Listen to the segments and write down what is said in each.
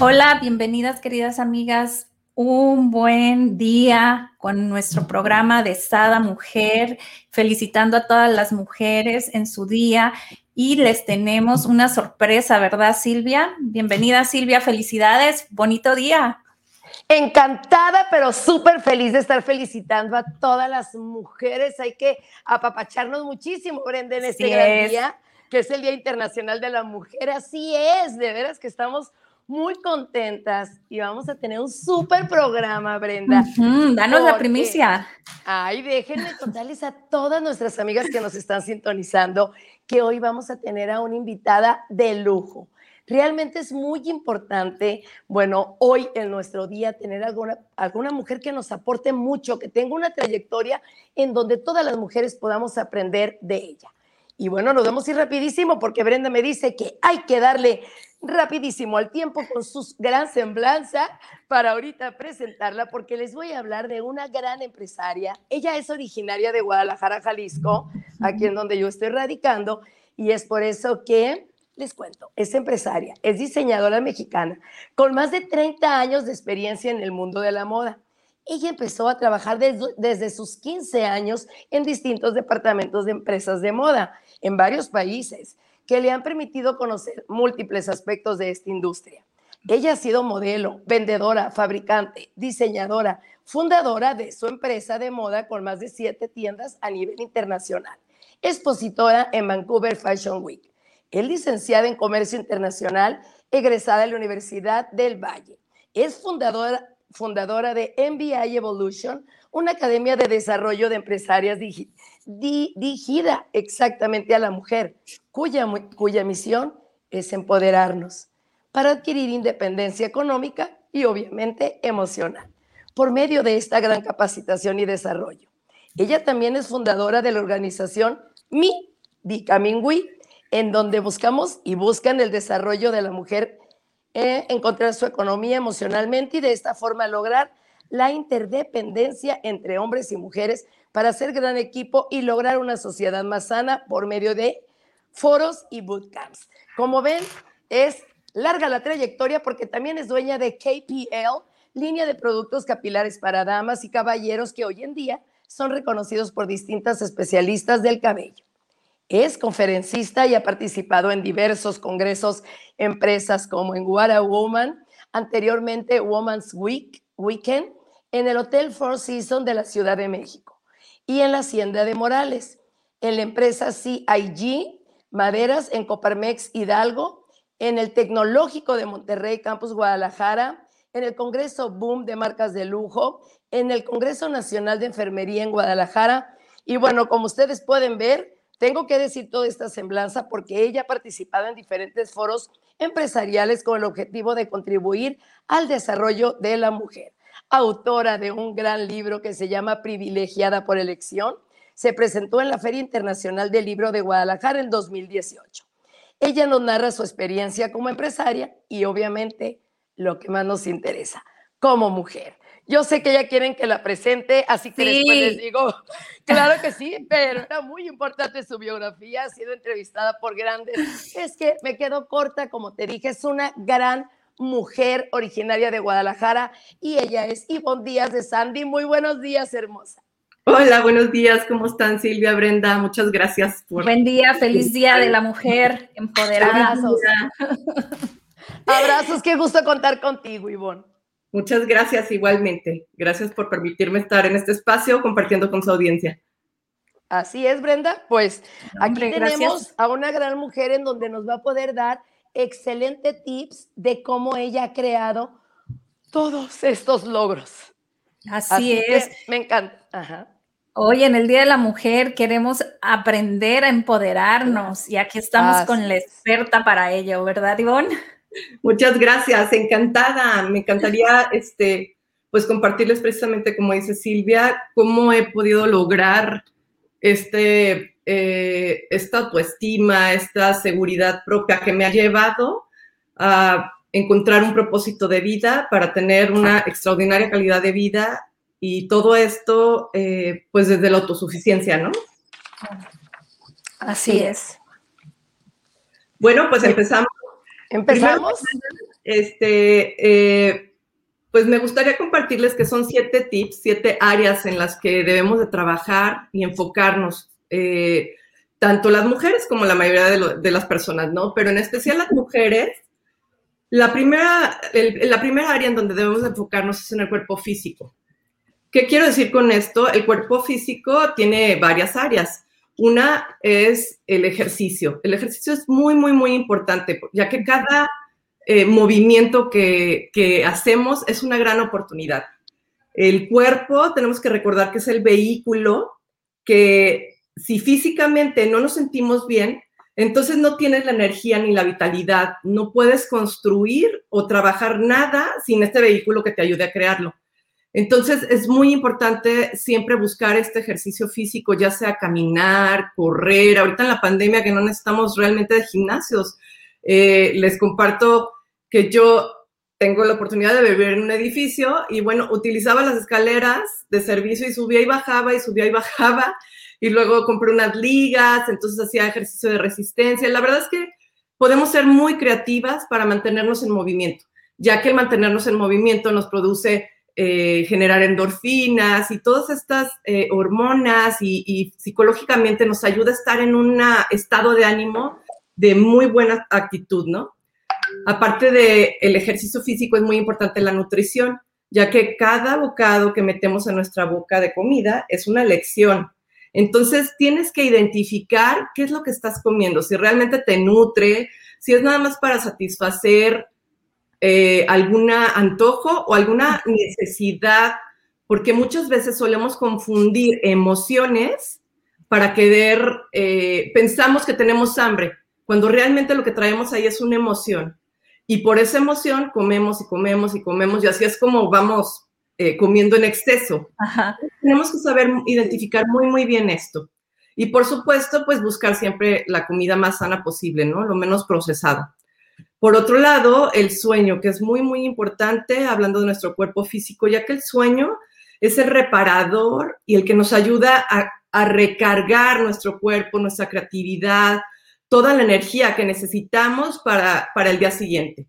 Hola, bienvenidas queridas amigas. Un buen día con nuestro programa de Sada Mujer, felicitando a todas las mujeres en su día y les tenemos una sorpresa, ¿verdad Silvia? Bienvenida Silvia, felicidades, bonito día. Encantada, pero súper feliz de estar felicitando a todas las mujeres. Hay que apapacharnos muchísimo, Brenda, en este gran día, que es el Día Internacional de la Mujer. Así es, de veras que estamos muy contentas y vamos a tener un súper programa, Brenda. danos la primicia. Ay, déjenme contarles a todas nuestras amigas que nos están sintonizando que hoy vamos a tener a una invitada de lujo. Realmente es muy importante, bueno, hoy en nuestro día tener alguna, alguna mujer que nos aporte mucho, que tenga una trayectoria en donde todas las mujeres podamos aprender de ella. Y bueno, nos vamos a ir rapidísimo porque Brenda me dice que hay que darle rapidísimo al tiempo con su gran semblanza para ahorita presentarla porque les voy a hablar de una gran empresaria. Ella es originaria de Guadalajara, Jalisco, aquí en donde yo estoy radicando, y es por eso que les cuento, es empresaria, es diseñadora mexicana, con más de 30 años de experiencia en el mundo de la moda. Ella empezó a trabajar desde, desde sus 15 años en distintos departamentos de empresas de moda en varios países que le han permitido conocer múltiples aspectos de esta industria. Ella ha sido modelo, vendedora, fabricante, diseñadora, fundadora de su empresa de moda con más de siete tiendas a nivel internacional, expositora en Vancouver Fashion Week. Es licenciada en Comercio Internacional, egresada de la Universidad del Valle. Es fundadora, fundadora de MBI Evolution, una academia de desarrollo de empresarias dirigida exactamente a la mujer, cuya, cuya misión es empoderarnos para adquirir independencia económica y obviamente emocional por medio de esta gran capacitación y desarrollo. Ella también es fundadora de la organización Mi Bicamingui, en donde buscamos y buscan el desarrollo de la mujer, eh, encontrar su economía emocionalmente y de esta forma lograr la interdependencia entre hombres y mujeres para hacer gran equipo y lograr una sociedad más sana por medio de foros y bootcamps. Como ven, es larga la trayectoria porque también es dueña de KPL, línea de productos capilares para damas y caballeros que hoy en día son reconocidos por distintas especialistas del cabello. Es conferencista y ha participado en diversos congresos, empresas como en What Woman, anteriormente Woman's Week, Weekend, en el Hotel Four Seasons de la Ciudad de México y en la Hacienda de Morales, en la empresa CIG Maderas en Coparmex Hidalgo, en el Tecnológico de Monterrey, Campus Guadalajara, en el Congreso Boom de Marcas de Lujo, en el Congreso Nacional de Enfermería en Guadalajara. Y bueno, como ustedes pueden ver, tengo que decir toda esta semblanza porque ella ha participado en diferentes foros empresariales con el objetivo de contribuir al desarrollo de la mujer. Autora de un gran libro que se llama Privilegiada por elección, se presentó en la Feria Internacional del Libro de Guadalajara en 2018. Ella nos narra su experiencia como empresaria y obviamente lo que más nos interesa, como mujer. Yo sé que ya quieren que la presente, así que después les digo, claro que sí, pero era muy importante su biografía, ha sido entrevistada por grandes. Es que me quedo corta, como te dije, es una gran mujer originaria de Guadalajara y ella es Ivonne Díaz de Sandy. Muy buenos días, hermosa. Hola, buenos días, ¿cómo están Silvia, Brenda? Muchas gracias por... Buen día, feliz día de la mujer empoderada. Abrazos. Abrazos, qué gusto contar contigo, Ivonne. Muchas gracias igualmente. Gracias por permitirme estar en este espacio compartiendo con su audiencia. Así es, Brenda. Pues aquí tenemos a una gran mujer en donde nos va a poder dar excelentes tips de cómo ella ha creado todos estos logros. Así, es. Me encanta. Ajá. Hoy en el Día de la Mujer queremos aprender a empoderarnos y aquí estamos con la experta para ello, ¿verdad, Ivonne? Muchas gracias, encantada. Me encantaría este, pues compartirles precisamente, como dice Silvia, cómo he podido lograr este, eh, esta autoestima, esta seguridad propia que me ha llevado a encontrar un propósito de vida para tener una extraordinaria calidad de vida y todo esto, eh, pues desde la autosuficiencia, ¿no? Así es. Bueno, pues empezamos. Empezamos. este, eh, pues me gustaría compartirles que son siete tips, siete áreas en las que debemos de trabajar y enfocarnos, eh, tanto las mujeres como la mayoría de, de, las personas, ¿no? Pero en especial las mujeres, la primera, el, la primera área en donde debemos de enfocarnos es en el cuerpo físico. ¿Qué quiero decir con esto? El cuerpo físico tiene varias áreas. Una es el ejercicio. El ejercicio es muy, muy, muy importante, ya que cada eh, movimiento que, que hacemos es una gran oportunidad. El cuerpo, tenemos que recordar que es el vehículo que si físicamente no nos sentimos bien, entonces no tienes la energía ni la vitalidad, no puedes construir o trabajar nada sin este vehículo que te ayude a crearlo. Entonces, es muy importante siempre buscar este ejercicio físico, ya sea caminar, correr. Ahorita en la pandemia que no necesitamos realmente de gimnasios. Eh, les comparto que yo tengo la oportunidad de vivir en un edificio y bueno, utilizaba las escaleras de servicio y subía y bajaba y subía y bajaba y luego compré unas ligas, entonces hacía ejercicio de resistencia. La verdad es que podemos ser muy creativas para mantenernos en movimiento, ya que el mantenernos en movimiento nos produce eh, generar endorfinas y todas estas eh, hormonas y, psicológicamente nos ayuda a estar en un estado de ánimo de muy buena actitud, ¿no? Aparte del el ejercicio físico es muy importante la nutrición, ya que cada bocado que metemos en nuestra boca de comida es una lección. Entonces tienes que identificar qué es lo que estás comiendo, si realmente te nutre, si es nada más para satisfacer eh, alguna antojo o alguna necesidad, porque muchas veces solemos confundir emociones para querer, eh, pensamos que tenemos hambre, cuando realmente lo que traemos ahí es una emoción. Y por esa emoción comemos y comemos y comemos y así es como vamos eh, comiendo en exceso. Tenemos que saber identificar muy, muy bien esto. Y por supuesto, pues buscar siempre la comida más sana posible, ¿no? Lo menos procesado. Por otro lado, el sueño, que es muy, muy importante, hablando de nuestro cuerpo físico, ya que el sueño es el reparador y el que nos ayuda a, recargar nuestro cuerpo, nuestra creatividad, toda la energía que necesitamos para, para el día siguiente.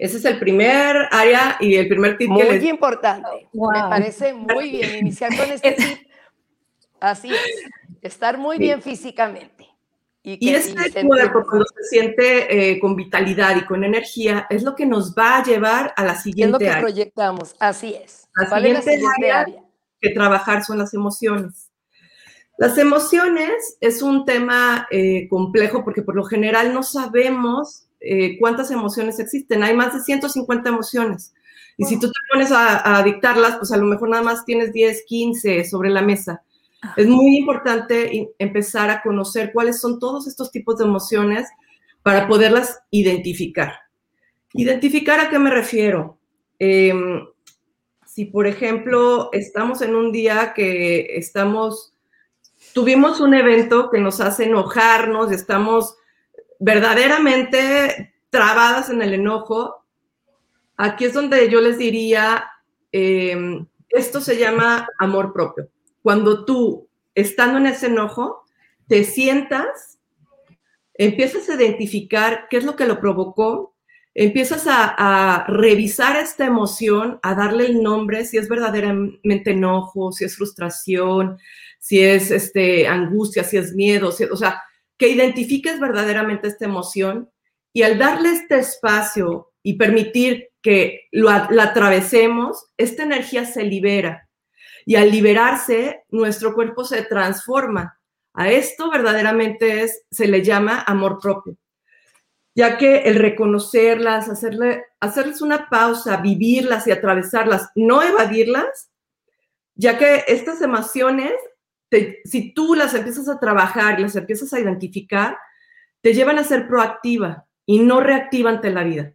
Ese es el primer área y el primer tip muy que les... importante. Me parece muy bien iniciar con este tip. Así es, estar muy bien físicamente. Y, este cuerpo, cuando se siente eh, con vitalidad y con energía, es lo que nos va a llevar a la siguiente área. Es lo que proyectamos, así es. La siguiente, área, que trabajar son las emociones. Las emociones es un tema eh, complejo porque por lo general no sabemos eh, cuántas emociones existen. Hay más de 150 emociones. Y si tú te pones a, a dictarlas, pues a lo mejor nada más tienes 10, 15 sobre la mesa. Es muy importante empezar a conocer cuáles son todos estos tipos de emociones para poderlas identificar. ¿Identificar a qué me refiero? Em, si, por ejemplo, estamos en un día que estamos, tuvimos un evento que nos hace enojarnos, estamos verdaderamente trabadas en el enojo, aquí es donde yo les diría, em, esto se llama amor propio. Cuando tú, estando en ese enojo, te sientas, empiezas a identificar qué es lo que lo provocó, empiezas a, revisar esta emoción, a darle el nombre, si es verdaderamente enojo, si es frustración, si es este, angustia, si es miedo, o sea, que identifiques verdaderamente esta emoción y al darle este espacio y permitir que lo, la atravesemos, esta energía se libera y al liberarse, nuestro cuerpo se transforma. A esto verdaderamente se le llama amor propio, ya que el reconocerlas, hacerle, hacerles una pausa, vivirlas y atravesarlas, no evadirlas, ya que estas emociones, si tú las empiezas a trabajar y las empiezas a identificar, te llevan a ser proactiva y no reactiva ante la vida.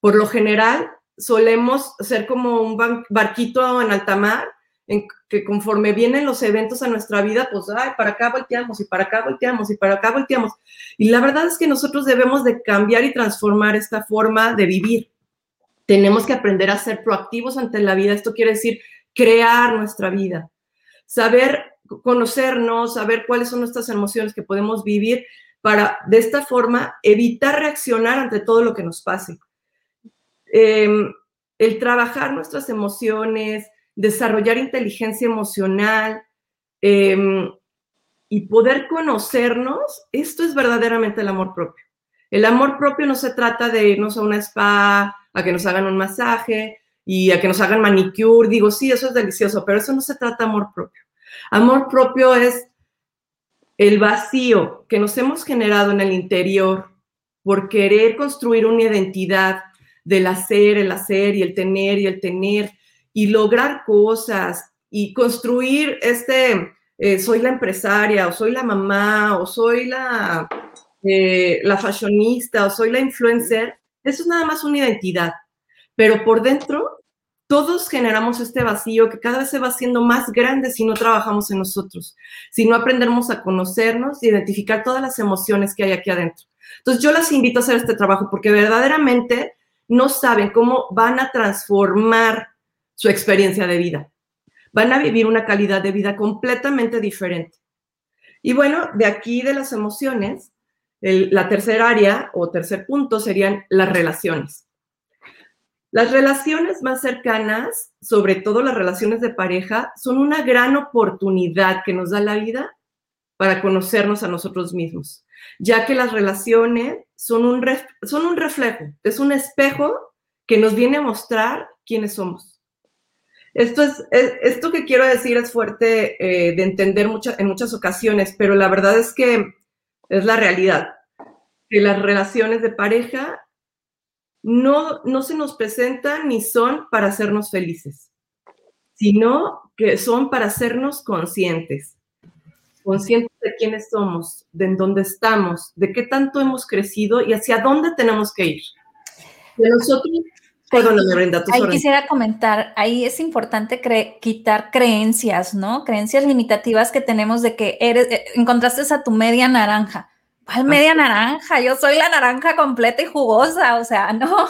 Por lo general, solemos ser como un barquito en alta mar, en que conforme vienen los eventos a nuestra vida, pues, ay, para acá volteamos y para acá volteamos y para acá volteamos. Y la verdad es que nosotros debemos de cambiar y transformar esta forma de vivir. Tenemos que aprender a ser proactivos ante la vida. Esto quiere decir crear nuestra vida, saber conocernos, saber cuáles son nuestras emociones que podemos vivir para de esta forma evitar reaccionar ante todo lo que nos pase. Em, el trabajar nuestras emociones, desarrollar inteligencia emocional em, y poder conocernos, esto es verdaderamente el amor propio. El amor propio no se trata de irnos a una spa, a que nos hagan un masaje y a que nos hagan manicure. Digo, sí, eso es delicioso, pero eso no se trata de amor propio. Amor propio es el vacío que nos hemos generado en el interior por querer construir una identidad del hacer, el hacer y el tener y el tener y lograr cosas y construir este, eh, soy la empresaria o soy la mamá o soy la, eh, la fashionista o soy la influencer, eso es nada más una identidad. Pero por dentro, todos generamos este vacío que cada vez se va haciendo más grande si no trabajamos en nosotros, si no aprendemos a conocernos y identificar todas las emociones que hay aquí adentro. Entonces yo las invito a hacer este trabajo porque verdaderamente no saben cómo van a transformar su experiencia de vida. Van a vivir una calidad de vida completamente diferente. Y bueno, de aquí de las emociones, la tercera área o tercer punto serían las relaciones. Las relaciones más cercanas, sobre todo las relaciones de pareja, son una gran oportunidad que nos da la vida para conocernos a nosotros mismos, ya que las relaciones son un, son un reflejo, es un espejo que nos viene a mostrar quiénes somos. Esto, es, esto que quiero decir es fuerte eh, de entender en muchas ocasiones, pero la verdad es que es la realidad. Que las relaciones de pareja no, no se nos presentan ni son para hacernos felices, sino que son para hacernos conscientes. Conscientes de quiénes somos, de en dónde estamos, de qué tanto hemos crecido y hacia dónde tenemos que ir. De nosotros Brenda, Ahí quisiera comentar, ahí es importante quitar creencias, ¿no? Creencias limitativas que tenemos de que eres, eh, encontraste a tu media naranja. ¿Cuál media naranja? Yo soy la naranja completa y jugosa, o sea, no.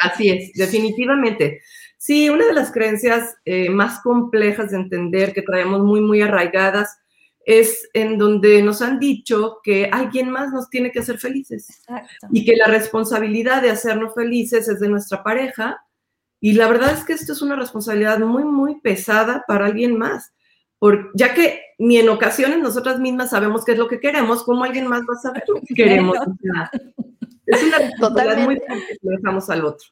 Así es, definitivamente. Sí, una de las creencias eh, más complejas de entender que traemos muy, muy arraigadas es en donde nos han dicho que alguien más nos tiene que hacer felices y que la responsabilidad de hacernos felices es de nuestra pareja. Y la verdad es que esto es una responsabilidad muy, muy pesada para alguien más, por, ya que ni en ocasiones nosotras mismas sabemos qué es lo que queremos, ¿cómo alguien más va a saber lo que queremos? es una responsabilidad muy fuerte que dejamos al otro.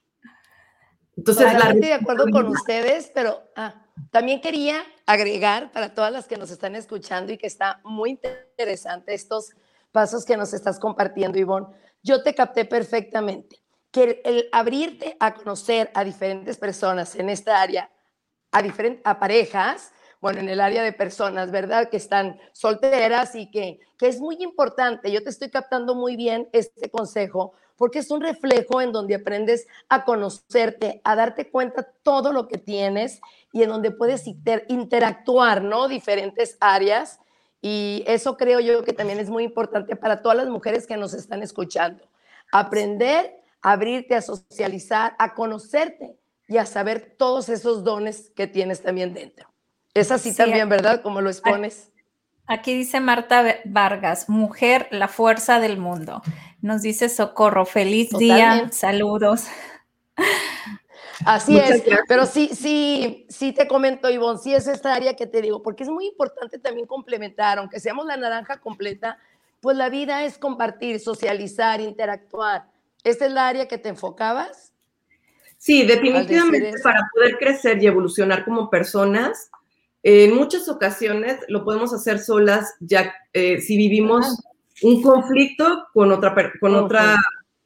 Entonces, la estoy de acuerdo con ustedes, pero ah, también quería agregar para todas las que nos están escuchando y que está muy interesante estos pasos que nos estás compartiendo, Ivonne. Yo te capté perfectamente que el, abrirte a conocer a diferentes personas en esta área, a, diferentes, a parejas, bueno, en el área de personas, ¿verdad? Que están solteras y que, que es muy importante. Yo te estoy captando muy bien este consejo porque es un reflejo en donde aprendes a conocerte, a darte cuenta todo lo que tienes y en donde puedes interactuar, ¿no? Diferentes áreas. Y eso creo yo que también es muy importante para todas las mujeres que nos están escuchando. Aprender, abrirte a socializar, a conocerte y a saber todos esos dones que tienes también dentro. Es así también, ¿verdad? Como lo expones. Aquí dice Marta Vargas, mujer, la fuerza del mundo. Nos dice Socorro, feliz día, saludos. Así es, pero sí, sí, sí te comento, Ivonne, sí es esta área que te digo, porque es muy importante también complementar, aunque seamos la naranja completa, pues la vida es compartir, socializar, interactuar. ¿Esta es la área que te enfocabas? Sí, definitivamente para poder crecer y evolucionar como personas, en muchas ocasiones lo podemos hacer solas, ya eh, si vivimos un conflicto con otra, con otra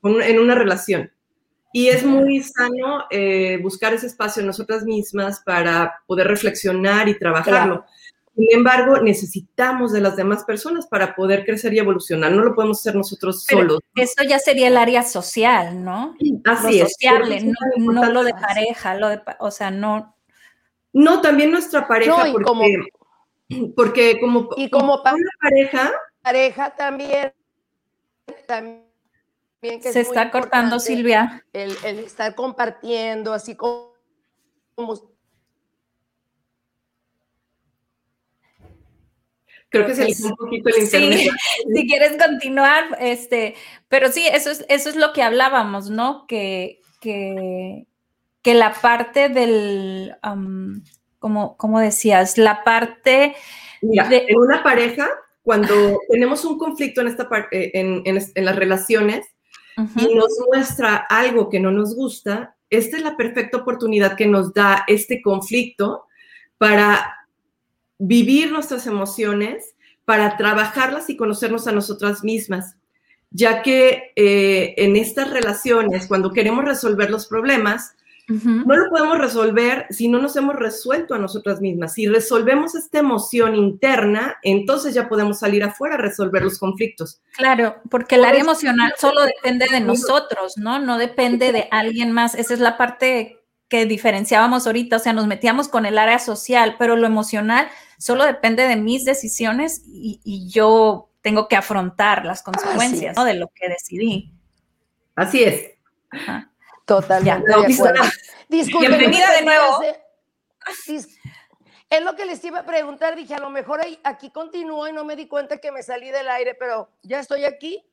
en una relación. Y es muy sano eh, buscar ese espacio en nosotras mismas para poder reflexionar y trabajarlo. Sin embargo, necesitamos de las demás personas para poder crecer y evolucionar. No lo podemos hacer nosotros solos. Eso ya sería el área social, ¿no? Así lo sociable, no, lo de pareja, lo de, o sea, no. No, también nuestra pareja, porque, como, porque como, y como, pareja, pareja también, también que se está cortando Silvia. El, el, estar compartiendo, así como Creo que se le un poquito el internet. si quieres continuar, este, pero sí, eso es, eso es lo que hablábamos, ¿no? Que, que, que la parte del, como, como decías, la parte de... En una pareja, cuando tenemos un conflicto en esta parte, en, en, en las relaciones, y nos muestra algo que no nos gusta, esta es la perfecta oportunidad que nos da este conflicto para vivir nuestras emociones, para trabajarlas y conocernos a nosotras mismas, ya que eh, en estas relaciones, cuando queremos resolver los problemas, no lo podemos resolver si no nos hemos resuelto a nosotras mismas. Si resolvemos esta emoción interna, entonces ya podemos salir afuera a resolver los conflictos. Claro, porque el área emocional solo depende de nosotros, ¿no? No depende de alguien más. Esa es la parte que diferenciábamos ahorita, o sea, nos metíamos con el área social, pero lo emocional solo depende de mis decisiones y, yo tengo que afrontar las consecuencias de lo que decidí. Así es. Totalmente de acuerdo. Bienvenida de nuevo. Es lo que les iba a preguntar, dije, a lo mejor aquí continúo y no me di cuenta que me salí del aire, pero ya estoy aquí.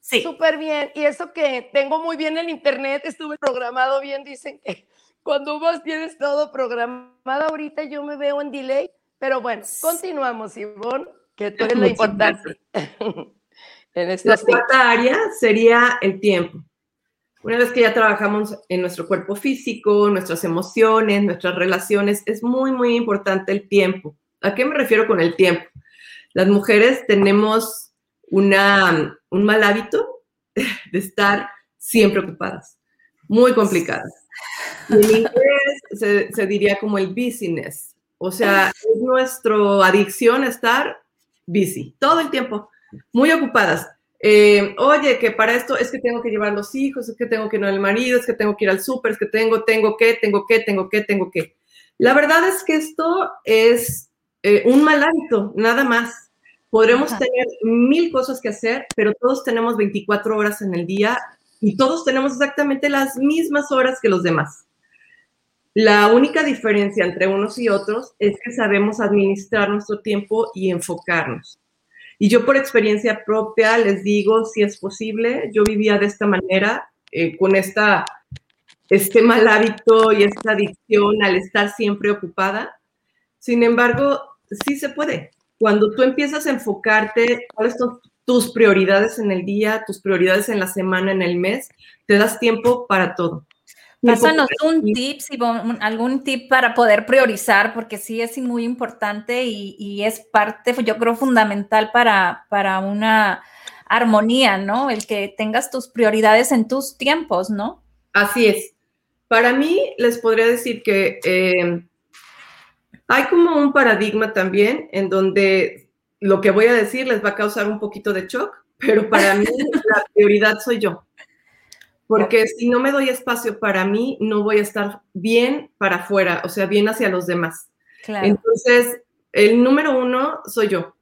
Sí. Súper bien. Y eso que tengo muy bien el internet, estuve programado bien, dicen que cuando vos tienes todo programado ahorita yo me veo en delay, pero bueno, continuamos, Ivonne, que tú eres la importante. en la cuarta área sería el tiempo. Una vez que ya trabajamos en nuestro cuerpo físico, nuestras emociones, nuestras relaciones, es muy, muy importante el tiempo. ¿A qué me refiero con el tiempo? Las mujeres tenemos una, un mal hábito de estar siempre ocupadas, muy complicadas. en inglés se, diría como el business, o sea, es nuestra adicción estar busy todo el tiempo, muy ocupadas. Eh, oye, que para esto es que tengo que llevar los hijos, es que tengo que ir al marido, es que tengo que ir al súper, es que tengo, tengo que, tengo que, tengo que, tengo que. La verdad es que esto es eh, un mal hábito, nada más. Podremos tener mil cosas que hacer, pero todos tenemos 24 horas en el día y todos tenemos exactamente las mismas horas que los demás. La única diferencia entre unos y otros es que sabemos administrar nuestro tiempo y enfocarnos. Y yo por experiencia propia les digo, si es posible, yo vivía de esta manera, eh, con esta, este mal hábito y esta adicción al estar siempre ocupada. Sin embargo, sí se puede. Cuando tú empiezas a enfocarte, cuáles son tus prioridades en el día, tus prioridades en la semana, en el mes, te das tiempo para todo. Pásanos un tip, algún tip para poder priorizar, porque sí es muy importante y, es parte, yo creo, fundamental para, para, una armonía, ¿no? El que tengas tus prioridades en tus tiempos, ¿no? Así es. Para mí, les podría decir que eh, hay como un paradigma también en donde lo que voy a decir les va a causar un poquito de shock, pero para mí la prioridad soy yo porque si no me doy espacio para mí, no voy a estar bien para afuera, o sea, bien hacia los demás. Entonces, el número uno soy yo.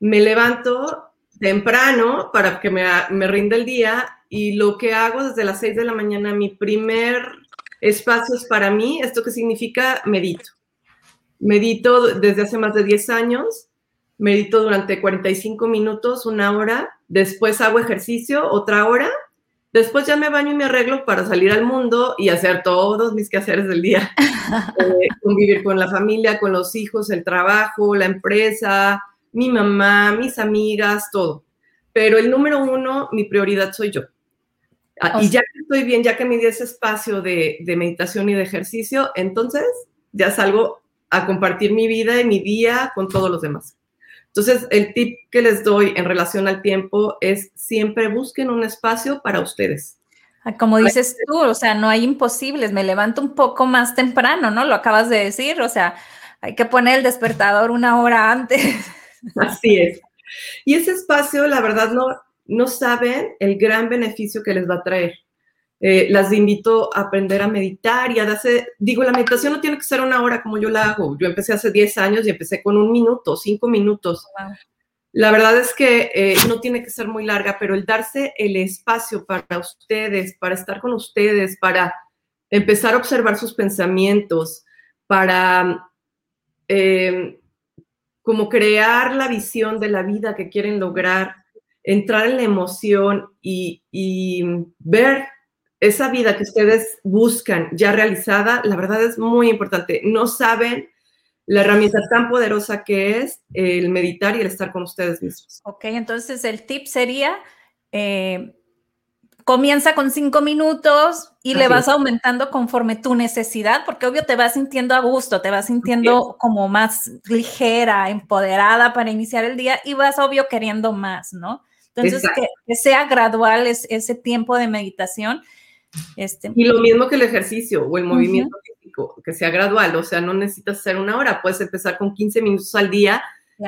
Me levanto temprano para que me, me rinda el día y lo que hago desde las seis de la mañana, mi primer espacio es para mí, esto que significa medito. Medito desde hace más de 10 años, medito durante 45 minutos, una hora, después hago ejercicio, otra hora, Después ya me baño y me arreglo para salir al mundo y hacer todos mis quehaceres del día. Eh, convivir con la familia, con los hijos, el trabajo, la empresa, mi mamá, mis amigas, todo. Pero el número uno, mi prioridad soy yo. Ah, y ya que estoy bien, ya que me di ese espacio de, de meditación y de ejercicio, entonces ya salgo a compartir mi vida y mi día con todos los demás. Entonces, el tip que les doy en relación al tiempo es siempre busquen un espacio para ustedes. Ah, como dices tú, o sea, no hay imposibles, me levanto un poco más temprano, ¿no? Lo acabas de decir, o sea, hay que poner el despertador una hora antes. Así es. Y ese espacio, la verdad, no, no saben el gran beneficio que les va a traer. Eh, las invito a aprender a meditar y a darse, digo, la meditación no tiene que ser una hora como yo la hago. Yo empecé hace 10 años y empecé con un minuto, cinco minutos. La verdad es que eh, no tiene que ser muy larga, pero el darse el espacio para ustedes, para estar con ustedes, para empezar a observar sus pensamientos, para eh, como crear la visión de la vida que quieren lograr, entrar en la emoción y, y ver esa vida que ustedes buscan ya realizada, la verdad es muy importante. No saben la herramienta tan poderosa que es el meditar y el estar con ustedes mismos. Ok, entonces el tip sería, eh, comienza con cinco minutos y le vas aumentando conforme tu necesidad, porque obvio te vas sintiendo a gusto, te vas sintiendo como más ligera, empoderada para iniciar el día y vas obvio queriendo más, ¿no? Entonces, que, sea gradual ese tiempo de meditación este, y lo mismo que el ejercicio o el movimiento físico, que sea gradual, o sea, no necesitas hacer una hora, puedes empezar con 15 minutos al día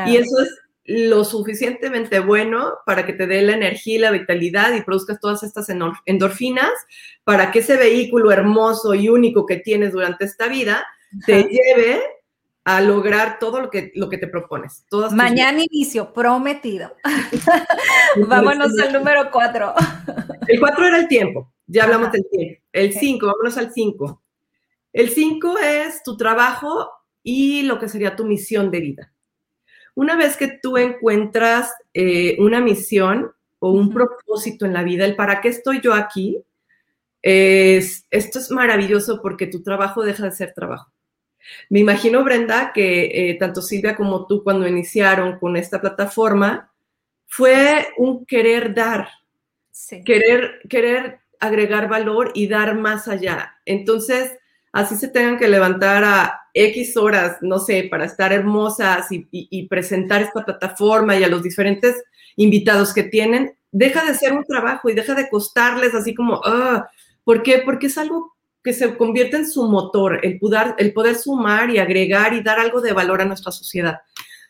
y eso es lo suficientemente bueno para que te dé la energía y la vitalidad y produzcas todas estas endorfinas para que ese vehículo hermoso y único que tienes durante esta vida te lleve a lograr todo lo que, lo que te propones. Mañana inicio, prometido. Vámonos al número cuatro. El cuatro era el tiempo. Ya hablamos del tiempo. El 5, vámonos al 5. El 5 es tu trabajo y lo que sería tu misión de vida. Una vez que tú encuentras eh, una misión o un propósito en la vida, el para qué estoy yo aquí, es, esto es maravilloso porque tu trabajo deja de ser trabajo. Me imagino, Brenda, que eh, tanto Silvia como tú cuando iniciaron con esta plataforma, fue un querer dar, querer, querer agregar valor y dar más allá. Entonces, así se tengan que levantar a X horas, no sé, para estar hermosas y, presentar esta plataforma y a los diferentes invitados que tienen, deja de ser un trabajo y deja de costarles así como, ah, ¿por qué? Porque es algo que se convierte en su motor, el poder, el poder sumar y agregar y dar algo de valor a nuestra sociedad.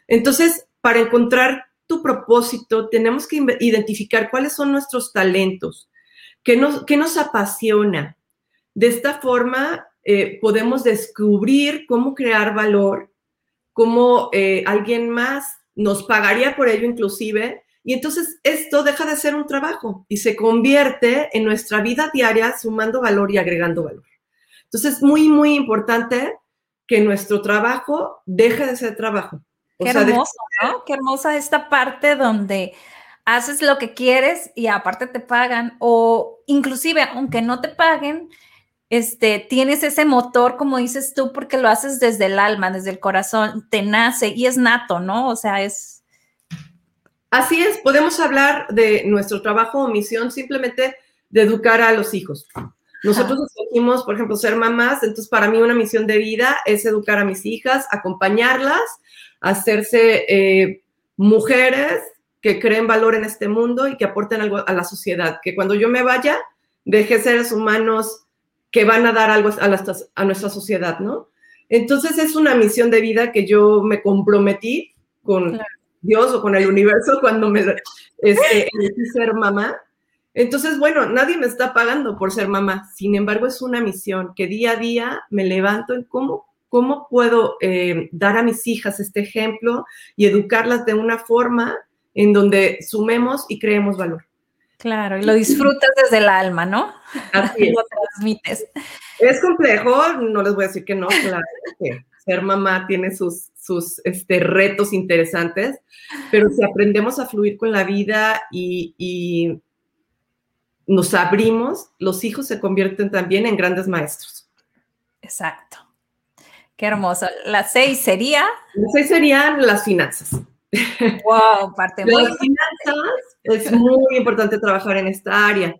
Entonces, para encontrar tu propósito, tenemos que identificar cuáles son nuestros talentos, ¿Qué nos, nos apasiona? De esta forma eh, podemos descubrir cómo crear valor, cómo eh, alguien más nos pagaría por ello inclusive. Y entonces esto deja de ser un trabajo y se convierte en nuestra vida diaria sumando valor y agregando valor. Entonces es muy, muy importante que nuestro trabajo deje de ser trabajo. Qué hermoso, ¿no? Qué hermosa esta parte donde haces lo que quieres y aparte te pagan o inclusive aunque no te paguen, este, tienes ese motor, como dices tú, porque lo haces desde el alma, desde el corazón, te nace y es nato, ¿no? O sea, es... Así es, podemos hablar de nuestro trabajo o misión simplemente de educar a los hijos. Nosotros escogimos, por ejemplo, ser mamás, entonces para mí una misión de vida es educar a mis hijas, acompañarlas, hacerse eh, mujeres que creen valor en este mundo y que aporten algo a la sociedad. Que cuando yo me vaya, deje seres humanos que van a dar algo a, nuestra sociedad, ¿no? Entonces es una misión de vida que yo me comprometí con Dios o con el universo cuando me este, elegí ser mamá. Entonces, bueno, nadie me está pagando por ser mamá. Sin embargo, es una misión que día a día me levanto en cómo, cómo puedo eh, dar a mis hijas este ejemplo y educarlas de una forma en donde sumemos y creemos valor. Claro, y lo disfrutas desde el alma, ¿no? Así es. lo transmites. Es complejo, no les voy a decir que no, claro, que ser mamá tiene sus, sus este, retos interesantes, pero si aprendemos a fluir con la vida y, y nos abrimos, los hijos se convierten también en grandes maestros. Exacto. Qué hermoso. La seis sería. La seis serían las finanzas. Wow, parte muy Las finanzas es muy importante trabajar en esta área.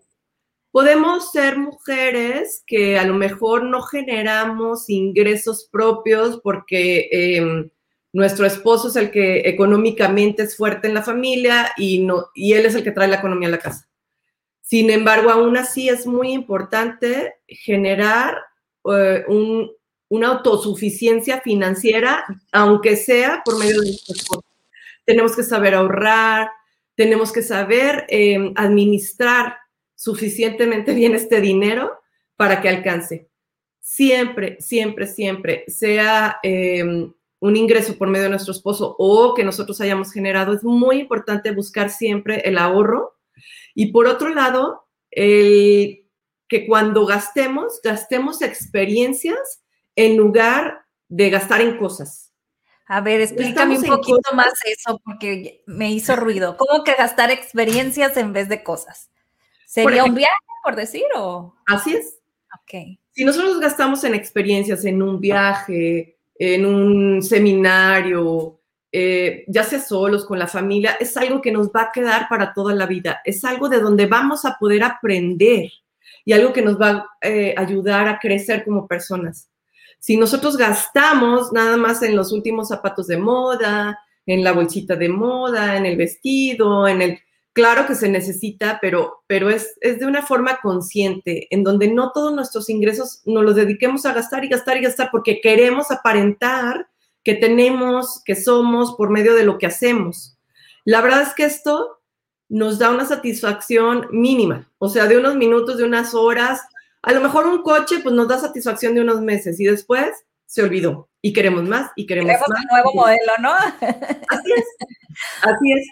Podemos ser mujeres que a lo mejor no generamos ingresos propios porque em, nuestro esposo es el que económicamente es fuerte en la familia y, no, y él es el que trae la economía a la casa. Sin embargo, aún así es muy importante generar eh, una autosuficiencia financiera, aunque sea por medio de estos Tenemos que saber ahorrar, tenemos que saber em, administrar suficientemente bien este dinero para que alcance. Siempre, siempre, siempre, sea em, un ingreso por medio de nuestro esposo o que nosotros hayamos generado, es muy importante buscar siempre el ahorro. Y por otro lado, el que cuando gastemos, gastemos experiencias en lugar de gastar en cosas. A ver, explícame un poquito más eso porque me hizo ruido. ¿Cómo que gastar experiencias en vez de cosas? ¿Sería un viaje, por decir? O? Así es. Ok. Si nosotros gastamos en experiencias, en un viaje, en un seminario, eh, ya sea solos, con la familia, es algo que nos va a quedar para toda la vida. Es algo de donde vamos a poder aprender y algo que nos va a eh, ayudar a crecer como personas. Si nosotros gastamos nada más en los últimos zapatos de moda, en la bolsita de moda, en el vestido, en el... Claro que se necesita, pero, pero es, es de una forma consciente, en donde no todos nuestros ingresos nos los dediquemos a gastar y gastar y gastar porque queremos aparentar que tenemos, que somos por medio de lo que hacemos. La verdad es que esto nos da una satisfacción mínima, o sea, de unos minutos, de unas horas, a lo mejor un coche pues nos da satisfacción de unos meses y después se olvidó y queremos más y queremos, queremos más. un nuevo modelo, ¿no? Así es, así es.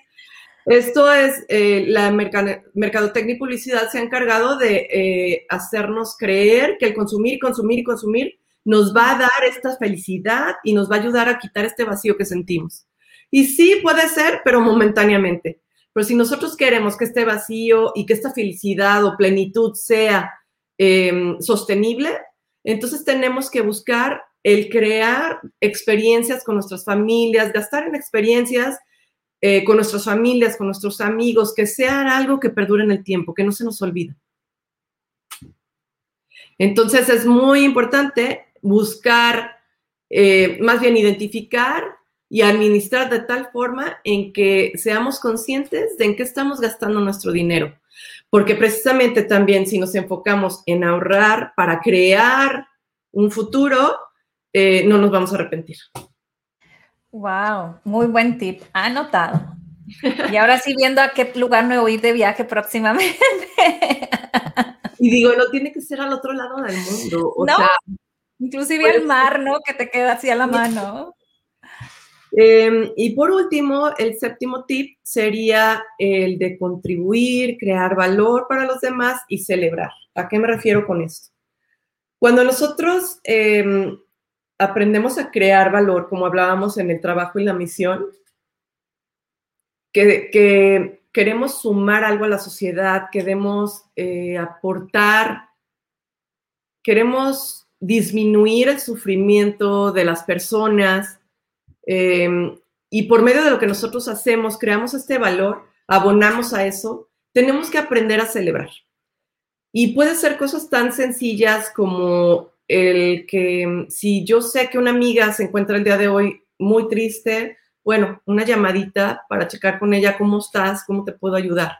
Esto es, eh, la mercadotecnia y publicidad se ha encargado de eh, hacernos creer que el consumir, consumir y consumir nos va a dar esta felicidad y nos va a ayudar a quitar este vacío que sentimos. Y sí puede ser, pero momentáneamente. Pero si nosotros queremos que este vacío y que esta felicidad o plenitud sea Em, sostenible, entonces tenemos que buscar el crear experiencias con nuestras familias, gastar en experiencias eh, con nuestras familias, con nuestros amigos, que sean algo que perdure en el tiempo, que no se nos olvide. Entonces es muy importante buscar, eh, más bien identificar y administrar de tal forma en que seamos conscientes de en qué estamos gastando nuestro dinero. Porque precisamente también si nos enfocamos en ahorrar para crear un futuro, eh, no nos vamos a arrepentir. Wow, muy buen tip. Anotado. Y ahora sí viendo a qué lugar me voy de viaje próximamente. Y digo, no tiene que ser al otro lado del mundo. no, inclusive al mar, ¿no? Que te queda así a la mano. Em, y por último, el séptimo tip sería el de contribuir, crear valor para los demás y celebrar. ¿A qué me refiero con esto? Cuando nosotros em, aprendemos a crear valor, como hablábamos en el trabajo y la misión, que, queremos sumar algo a la sociedad, queremos eh, aportar, queremos disminuir el sufrimiento de las personas, Em, y por medio de lo que nosotros hacemos, creamos este valor, abonamos a eso, tenemos que aprender a celebrar. Y puede ser cosas tan sencillas como el que em, si yo sé que una amiga se encuentra el día de hoy muy triste, bueno, una llamadita para checar con ella cómo estás, cómo te puedo ayudar.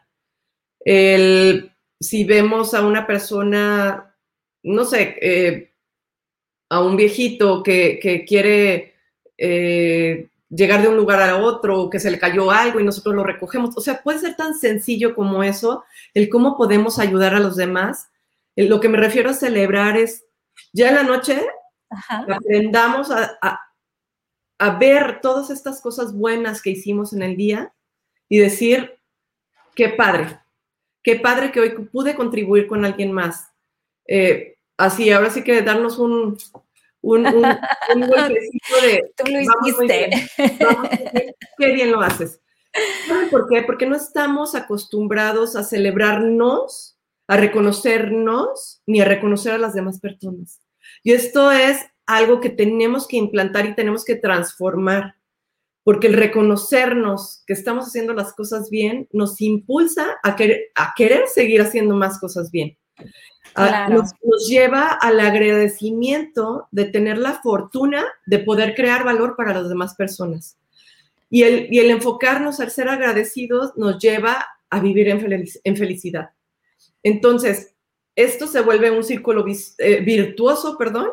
El, si vemos a una persona, no sé, eh, a un viejito que, que quiere eh, llegar de un lugar a otro, que se le cayó algo y nosotros lo recogemos. O sea, puede ser tan sencillo como eso, el cómo podemos ayudar a los demás. Lo que me refiero a celebrar es, ya en la noche, aprendamos a, a, ver todas estas cosas buenas que hicimos en el día y decir, qué padre, qué padre que hoy pude contribuir con alguien más. Eh, así, ahora sí que darnos un, un, un, golpecito de... Tú lo hiciste. qué bien lo haces. por qué? Porque no estamos acostumbrados a celebrarnos, a reconocernos, ni a reconocer a las demás personas. Y esto es algo que tenemos que implantar y tenemos que transformar, porque el reconocernos que estamos haciendo las cosas bien nos impulsa a querer, a querer seguir haciendo más cosas bien. Ah, nos, lleva al agradecimiento de tener la fortuna de poder crear valor para las demás personas. Y el, y el enfocarnos al ser agradecidos nos lleva a vivir en, felicidad. Entonces, esto se vuelve un círculo eh, virtuoso, perdón.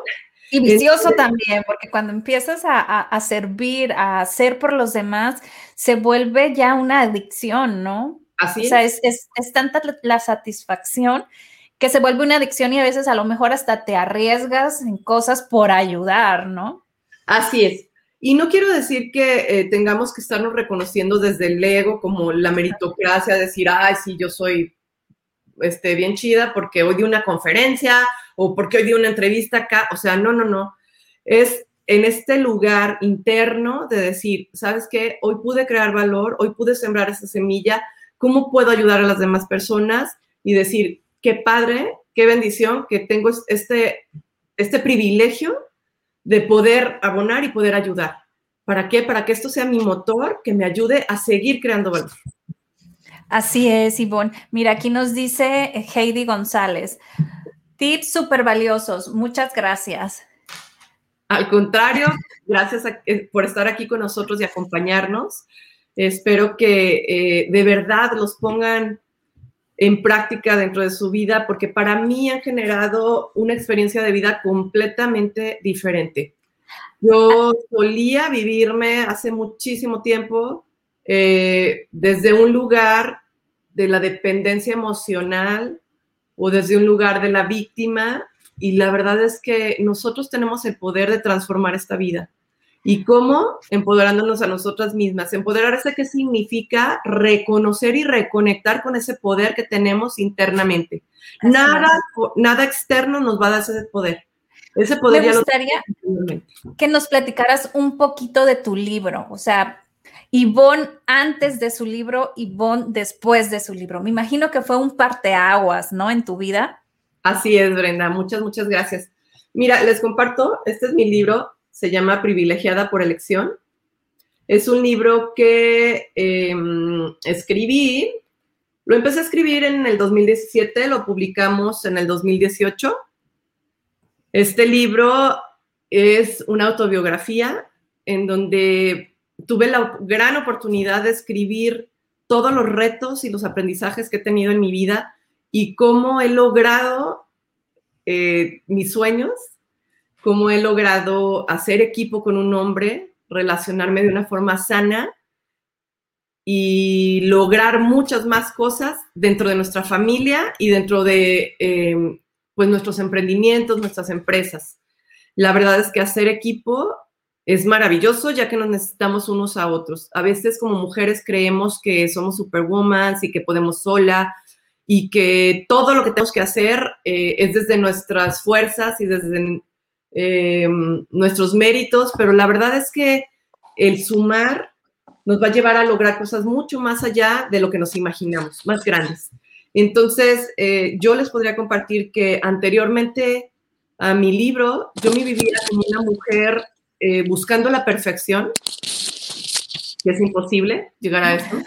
Y vicioso este también, porque cuando empiezas a, servir, a hacer por los demás, se vuelve ya una adicción, ¿no? Así o sea, es, es, es tanta la satisfacción que se vuelve una adicción y a veces a lo mejor hasta te arriesgas en cosas por ayudar, ¿no? Así es. Y no quiero decir que eh, tengamos que estarnos reconociendo desde el ego como la meritocracia, decir, ay, sí, yo soy este, bien chida porque hoy di una conferencia o porque hoy di una entrevista acá. O sea, no, no, no. Es en este lugar interno de decir, ¿sabes qué? Hoy pude crear valor, hoy pude sembrar esa semilla, ¿cómo puedo ayudar a las demás personas? Y decir, qué padre, qué bendición que tengo este, este privilegio de poder abonar y poder ayudar. ¿Para qué? Para que esto sea mi motor que me ayude a seguir creando valor. Así es, Ivonne. Mira, aquí nos dice Heidi González. Tips súper valiosos. Muchas gracias. Al contrario, gracias eh, por estar aquí con nosotros y acompañarnos. Espero que eh, de verdad los pongan en práctica dentro de su vida, porque para mí han generado una experiencia de vida completamente diferente. Yo solía vivirme hace muchísimo tiempo eh, desde un lugar de la dependencia emocional o desde un lugar de la víctima y la verdad es que nosotros tenemos el poder de transformar esta vida. ¿Y cómo? Empoderándonos a nosotras mismas. Empoderarse, ¿qué significa? Reconocer y reconectar con ese poder que tenemos internamente. Nada, nada externo nos va a dar ese poder. Ese poder Me gustaría que nos platicaras un poquito de tu libro, o sea, Ivonne antes de su libro, Ivonne después de su libro. Me imagino que fue un parteaguas, ¿no? En tu vida. Así es, Brenda. Muchas, muchas gracias. Mira, les comparto, este es mi libro, se llama Privilegiada por elección. Es un libro que em, escribí, lo empecé a escribir en el 2017, lo publicamos en el 2018. Este libro es una autobiografía en donde tuve la gran oportunidad de escribir todos los retos y los aprendizajes que he tenido en mi vida y cómo he logrado eh, mis sueños cómo he logrado hacer equipo con un hombre, relacionarme de una forma sana y lograr muchas más cosas dentro de nuestra familia y dentro de em, pues nuestros emprendimientos, nuestras empresas. La verdad es que hacer equipo es maravilloso ya que nos necesitamos unos a otros. A veces como mujeres creemos que somos superwoman y que podemos sola y que todo lo que tenemos que hacer eh, es desde nuestras fuerzas y desde eh, nuestros méritos, pero la verdad es que el sumar nos va a llevar a lograr cosas mucho más allá de lo que nos imaginamos, más grandes. Entonces, eh, yo les podría compartir que anteriormente a mi libro, yo me vivía como una mujer eh, buscando la perfección, que es imposible llegar a esto.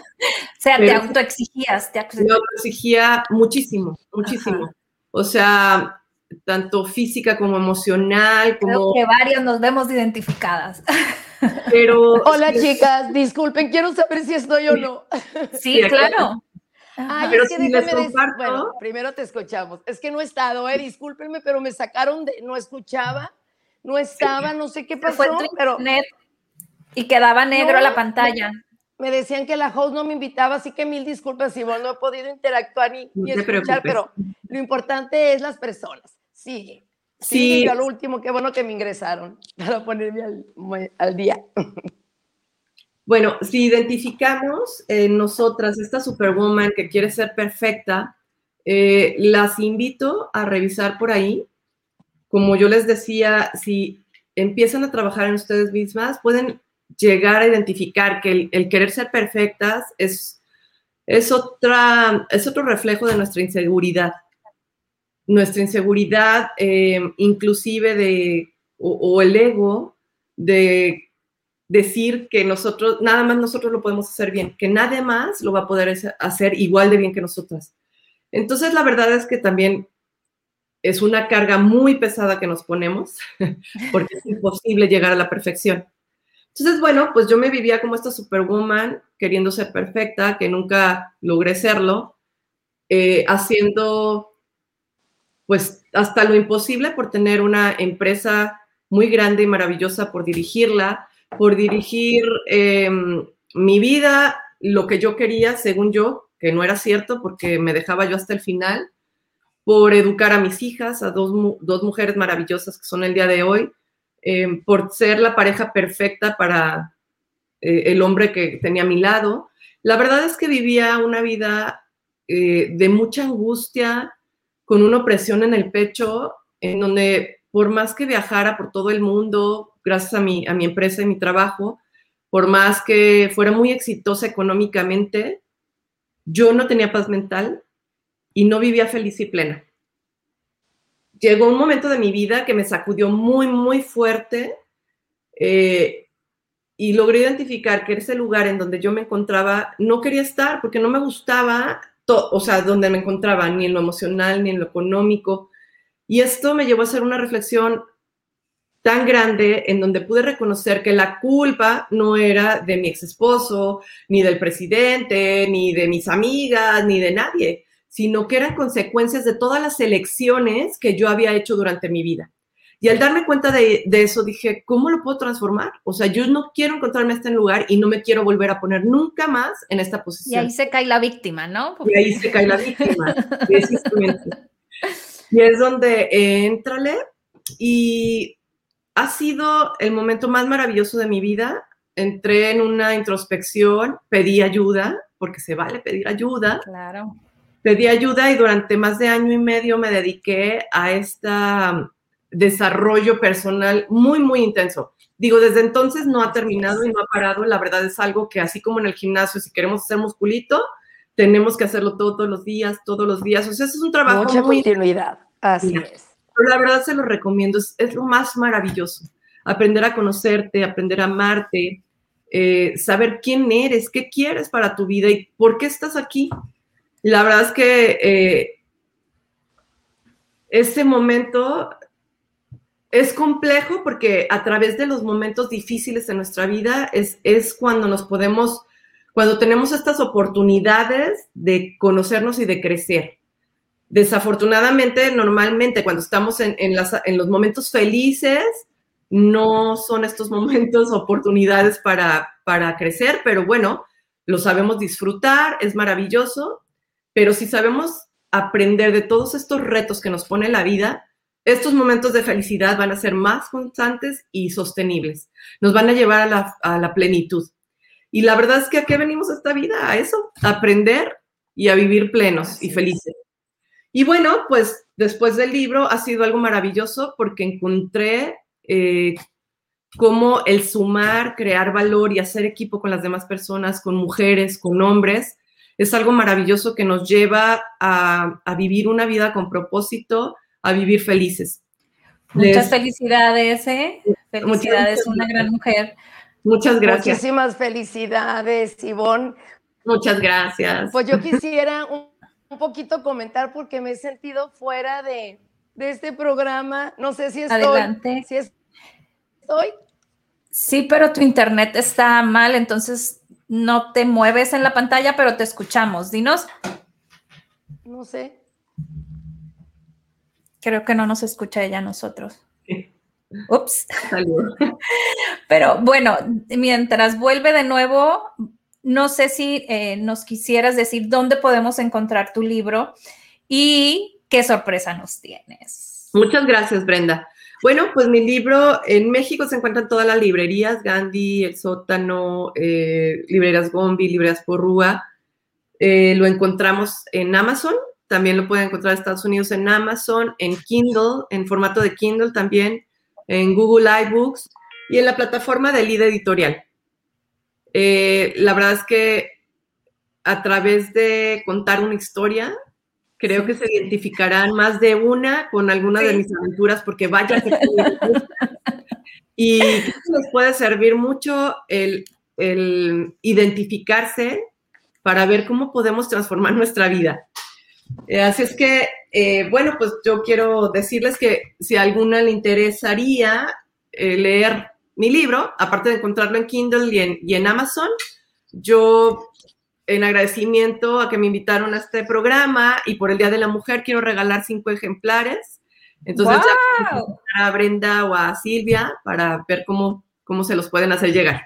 O sea, te autoexigías, te autoexigías. Me autoexigía muchísimo, muchísimo. O sea, tanto física como emocional. Como... Creo que varias nos vemos identificadas. Pero. Hola, chicas, disculpen, quiero saber si estoy o no. Sí, claro. Ay, pero es que déjame Bueno, primero te escuchamos. Es que no he estado, eh, discúlpenme, pero me sacaron de. No escuchaba, no estaba, no sé qué pasó, pero. Y quedaba negro la pantalla. Me decían que la host no me invitaba, así que mil disculpas, si no he podido interactuar ni, ni escuchar, pero lo importante es las personas. Sigue. Sí. Yo al último, qué bueno que me ingresaron para ponerme al, día. Bueno, si identificamos en nosotras esta superwoman que quiere ser perfecta, eh, las invito a revisar por ahí. Como yo les decía, si empiezan a trabajar en ustedes mismas, pueden llegar a identificar que el, querer ser perfectas es, es, otra, es otro reflejo de nuestra inseguridad nuestra inseguridad, eh, inclusive de, o, el ego, de decir que nosotros, nada más nosotros lo podemos hacer bien, que nadie más lo va a poder hacer igual de bien que nosotras. Entonces, la verdad es que también es una carga muy pesada que nos ponemos, porque es imposible llegar a la perfección. Entonces, bueno, pues yo me vivía como esta superwoman, queriendo ser perfecta, que nunca logré serlo, eh, haciendo pues hasta lo imposible por tener una empresa muy grande y maravillosa, por dirigirla, por dirigir em, mi vida, lo que yo quería, según yo, que no era cierto porque me dejaba yo hasta el final, por educar a mis hijas, a dos, mujeres maravillosas que son el día de hoy, em, por ser la pareja perfecta para eh, el hombre que tenía a mi lado. La verdad es que vivía una vida eh, de mucha angustia, con una opresión en el pecho, en donde por más que viajara por todo el mundo, gracias a mi, a mi empresa y mi trabajo, por más que fuera muy exitosa económicamente, yo no tenía paz mental y no vivía feliz y plena. Llegó un momento de mi vida que me sacudió muy, muy fuerte eh, y logré identificar que ese lugar en donde yo me encontraba no quería estar porque no me gustaba, o sea, donde me encontraba, ni en lo emocional, ni en lo económico. Y esto me llevó a hacer una reflexión tan grande en donde pude reconocer que la culpa no era de mi ex esposo, ni del presidente, ni de mis amigas, ni de nadie, sino que eran consecuencias de todas las elecciones que yo había hecho durante mi vida. Y al darme cuenta de, eso, dije, ¿cómo lo puedo transformar? O sea, yo no quiero encontrarme en este lugar y no me quiero volver a poner nunca más en esta posición. Y ahí se cae la víctima, ¿no? Y ahí se cae la víctima. y es donde eh, entrale y ha sido el momento más maravilloso de mi vida. Entré en una introspección, pedí ayuda, porque se vale pedir ayuda. Claro. Pedí ayuda y durante más de año y medio me dediqué a este desarrollo personal muy, muy intenso. Digo, desde entonces no ha terminado y no ha parado. La verdad es algo que así como en el gimnasio, si queremos hacer musculito, tenemos que hacerlo todos los días, todos los días. O sea, eso es un trabajo. Mucha continuidad. Así es la verdad se lo recomiendo, es, lo más maravilloso. Aprender a conocerte, aprender a amarte, eh, saber quién eres, qué quieres para tu vida y por qué estás aquí. La verdad es que eh, este momento es complejo porque a través de los momentos difíciles en nuestra vida es, es cuando nos podemos, cuando tenemos estas oportunidades de conocernos y de crecer. Desafortunadamente, normalmente cuando estamos en, los momentos felices, no son estos momentos oportunidades para, para crecer, pero bueno, lo sabemos disfrutar, es maravilloso, pero si sabemos aprender de todos estos retos que nos pone la vida, estos momentos de felicidad van a ser más constantes y sostenibles. Nos van a llevar a la, a la plenitud. Y la verdad es que a qué venimos a esta vida, a eso, a aprender y a vivir plenos y felices. Y bueno, pues después del libro ha sido algo maravilloso porque encontré eh, cómo el sumar, crear valor y hacer equipo con las demás personas, con mujeres, con hombres, es algo maravilloso que nos lleva a, vivir una vida con propósito, a vivir felices. Muchas felicidades, ¿eh? Felicidades, una gran mujer. Muchas gracias. Muchísimas felicidades, Ivonne. Muchas gracias. Pues yo quisiera un un poquito comentar porque me he sentido fuera de, este programa. No sé si estoy. Adelante. Si estoy. Sí, pero tu internet está mal, entonces no te mueves en la pantalla, pero te escuchamos. Dinos. No sé. Creo que no nos escucha ella a nosotros. Ups. Pero bueno, mientras vuelve de nuevo, no sé si eh, nos quisieras decir dónde podemos encontrar tu libro y qué sorpresa nos tienes. Muchas gracias, Brenda. Bueno, pues mi libro en México se encuentra en todas las librerías, Gandhi, El Sótano, eh, Librerías Gombi, Librerías Porrúa. Eh, lo encontramos en Amazon, también lo pueden encontrar en Estados Unidos en Amazon, en Kindle, en formato de Kindle también, en Google iBooks y en la plataforma de Lida Editorial. Eh, la verdad es que a través de contar una historia, creo que se identificarán más de una con alguna de mis aventuras, porque vaya que Y les puede servir mucho el, identificarse para ver cómo podemos transformar nuestra vida. Eh, así es que, eh, bueno, pues yo quiero decirles que si a alguna le interesaría leer mi libro, aparte de encontrarlo en Kindle y en, Amazon, yo en agradecimiento a que me invitaron a este programa y por el Día de la Mujer quiero regalar cinco ejemplares. Entonces, a Brenda o a Silvia para ver cómo, cómo se los pueden hacer llegar.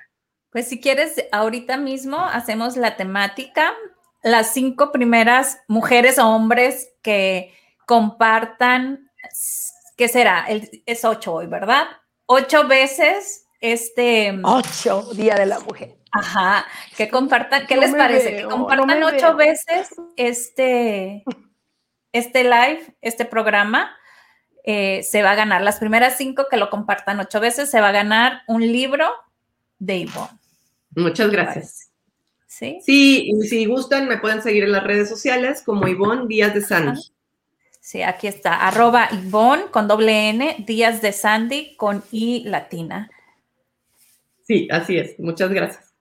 Pues si quieres, ahorita mismo hacemos la temática, las cinco primeras mujeres o hombres que compartan, ¿qué será? es ocho hoy, ¿verdad? Ocho veces este... Ocho, Día de la Mujer. Ajá, que compartan, ¿qué les parece? que compartan ocho veces este, este live, este programa. Eh, se va a ganar las primeras cinco que lo compartan ocho veces, se va a ganar un libro de Ivonne. Muchas gracias. ¿Sí? Sí, y si gustan, me pueden seguir en las redes sociales como Ivonne Díaz de Sandy. Sí, aquí está, arroba Ivonne con doble N, Díaz de Sandy con I latina. Sí, así es. Muchas gracias.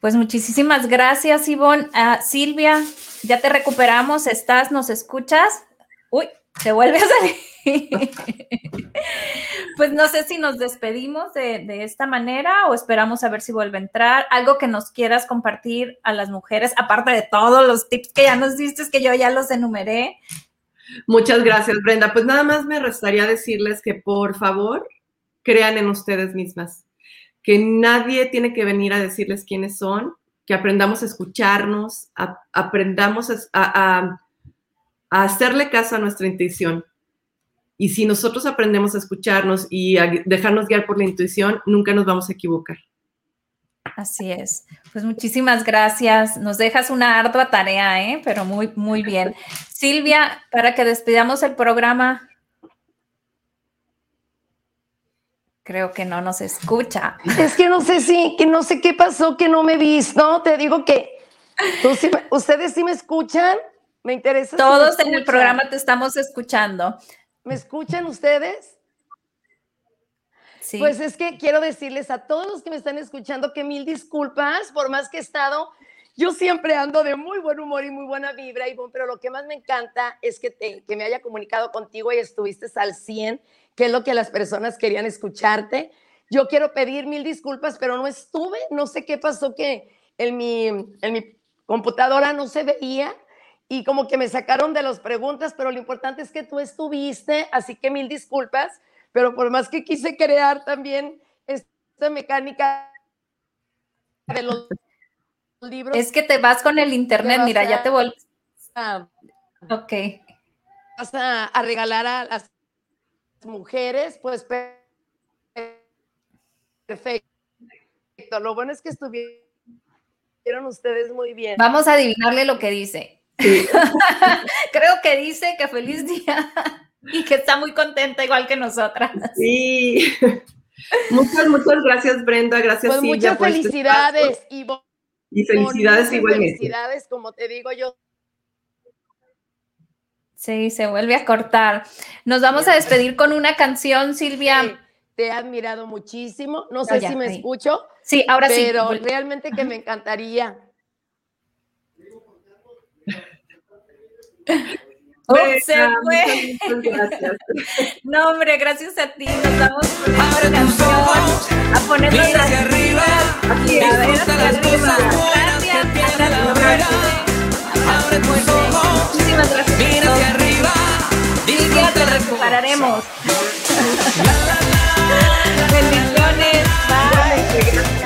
Pues muchísimas gracias, Ivonne. Ah, Silvia, ya te recuperamos, estás, nos escuchas. Uy, se vuelve a salir. pues no sé si nos despedimos de, de, esta manera o esperamos a ver si vuelve a entrar. Algo que nos quieras compartir a las mujeres, aparte de todos los tips que ya nos diste, que yo ya los enumeré. Muchas gracias, Brenda. Pues nada más me restaría decirles que por favor crean en ustedes mismas que nadie tiene que venir a decirles quiénes son, que aprendamos a escucharnos, aprendamos a, hacerle caso a nuestra intuición. Y si nosotros aprendemos a escucharnos y a dejarnos guiar por la intuición, nunca nos vamos a equivocar. Así es. Pues muchísimas gracias. Nos dejas una ardua tarea, ¿eh? pero muy, muy bien. Silvia, para que despidamos el programa, Creo que no nos escucha. Es que no sé si, que no sé qué pasó, que no me viste, ¿no? Te digo que ustedes sí me escuchan, me interesa. Todos en el programa te estamos escuchando. ¿Me escuchan ustedes? Sí. Pues es que quiero decirles a todos los que me están escuchando que mil disculpas, por más que he estado, yo siempre ando de muy buen humor y muy buena vibra, Ivonne, pero lo que más me encanta es que, te, que me haya comunicado contigo y estuviste al 100 qué es lo que las personas querían escucharte. Yo quiero pedir mil disculpas, pero no estuve, no sé qué pasó que en mi, en mi computadora no se veía y como que me sacaron de las preguntas, pero lo importante es que tú estuviste, así que mil disculpas, pero por más que quise crear también esta mecánica de los libros. Es que te vas con el internet, mira, ya te vuelves. ok. Vas a, a regalar a las mujeres, pues perfecto. Lo bueno es que estuvieron ustedes muy bien. Vamos a adivinarle lo que dice. Creo que dice que feliz día y que está muy contenta igual que nosotras. Sí. Muchas, muchas gracias, Brenda. Gracias, pues Muchas este felicidades, y, y felicidades igualmente. Felicidades, como te digo yo, Sí, se vuelve a cortar. Nos vamos a despedir con una canción, Silvia. te he admirado muchísimo. No sé si me escucho. Sí, ahora sí. Pero realmente que me encantaría. Se fue. Pues. Gracias. no, hombre, gracias a ti. Nos vamos a ponernos hacia arriba. A ver, hacia arriba. Gracias, gracias. Abre tus. Muchísimas gracias. Mira te recuperaremos. Bendiciones. Bye.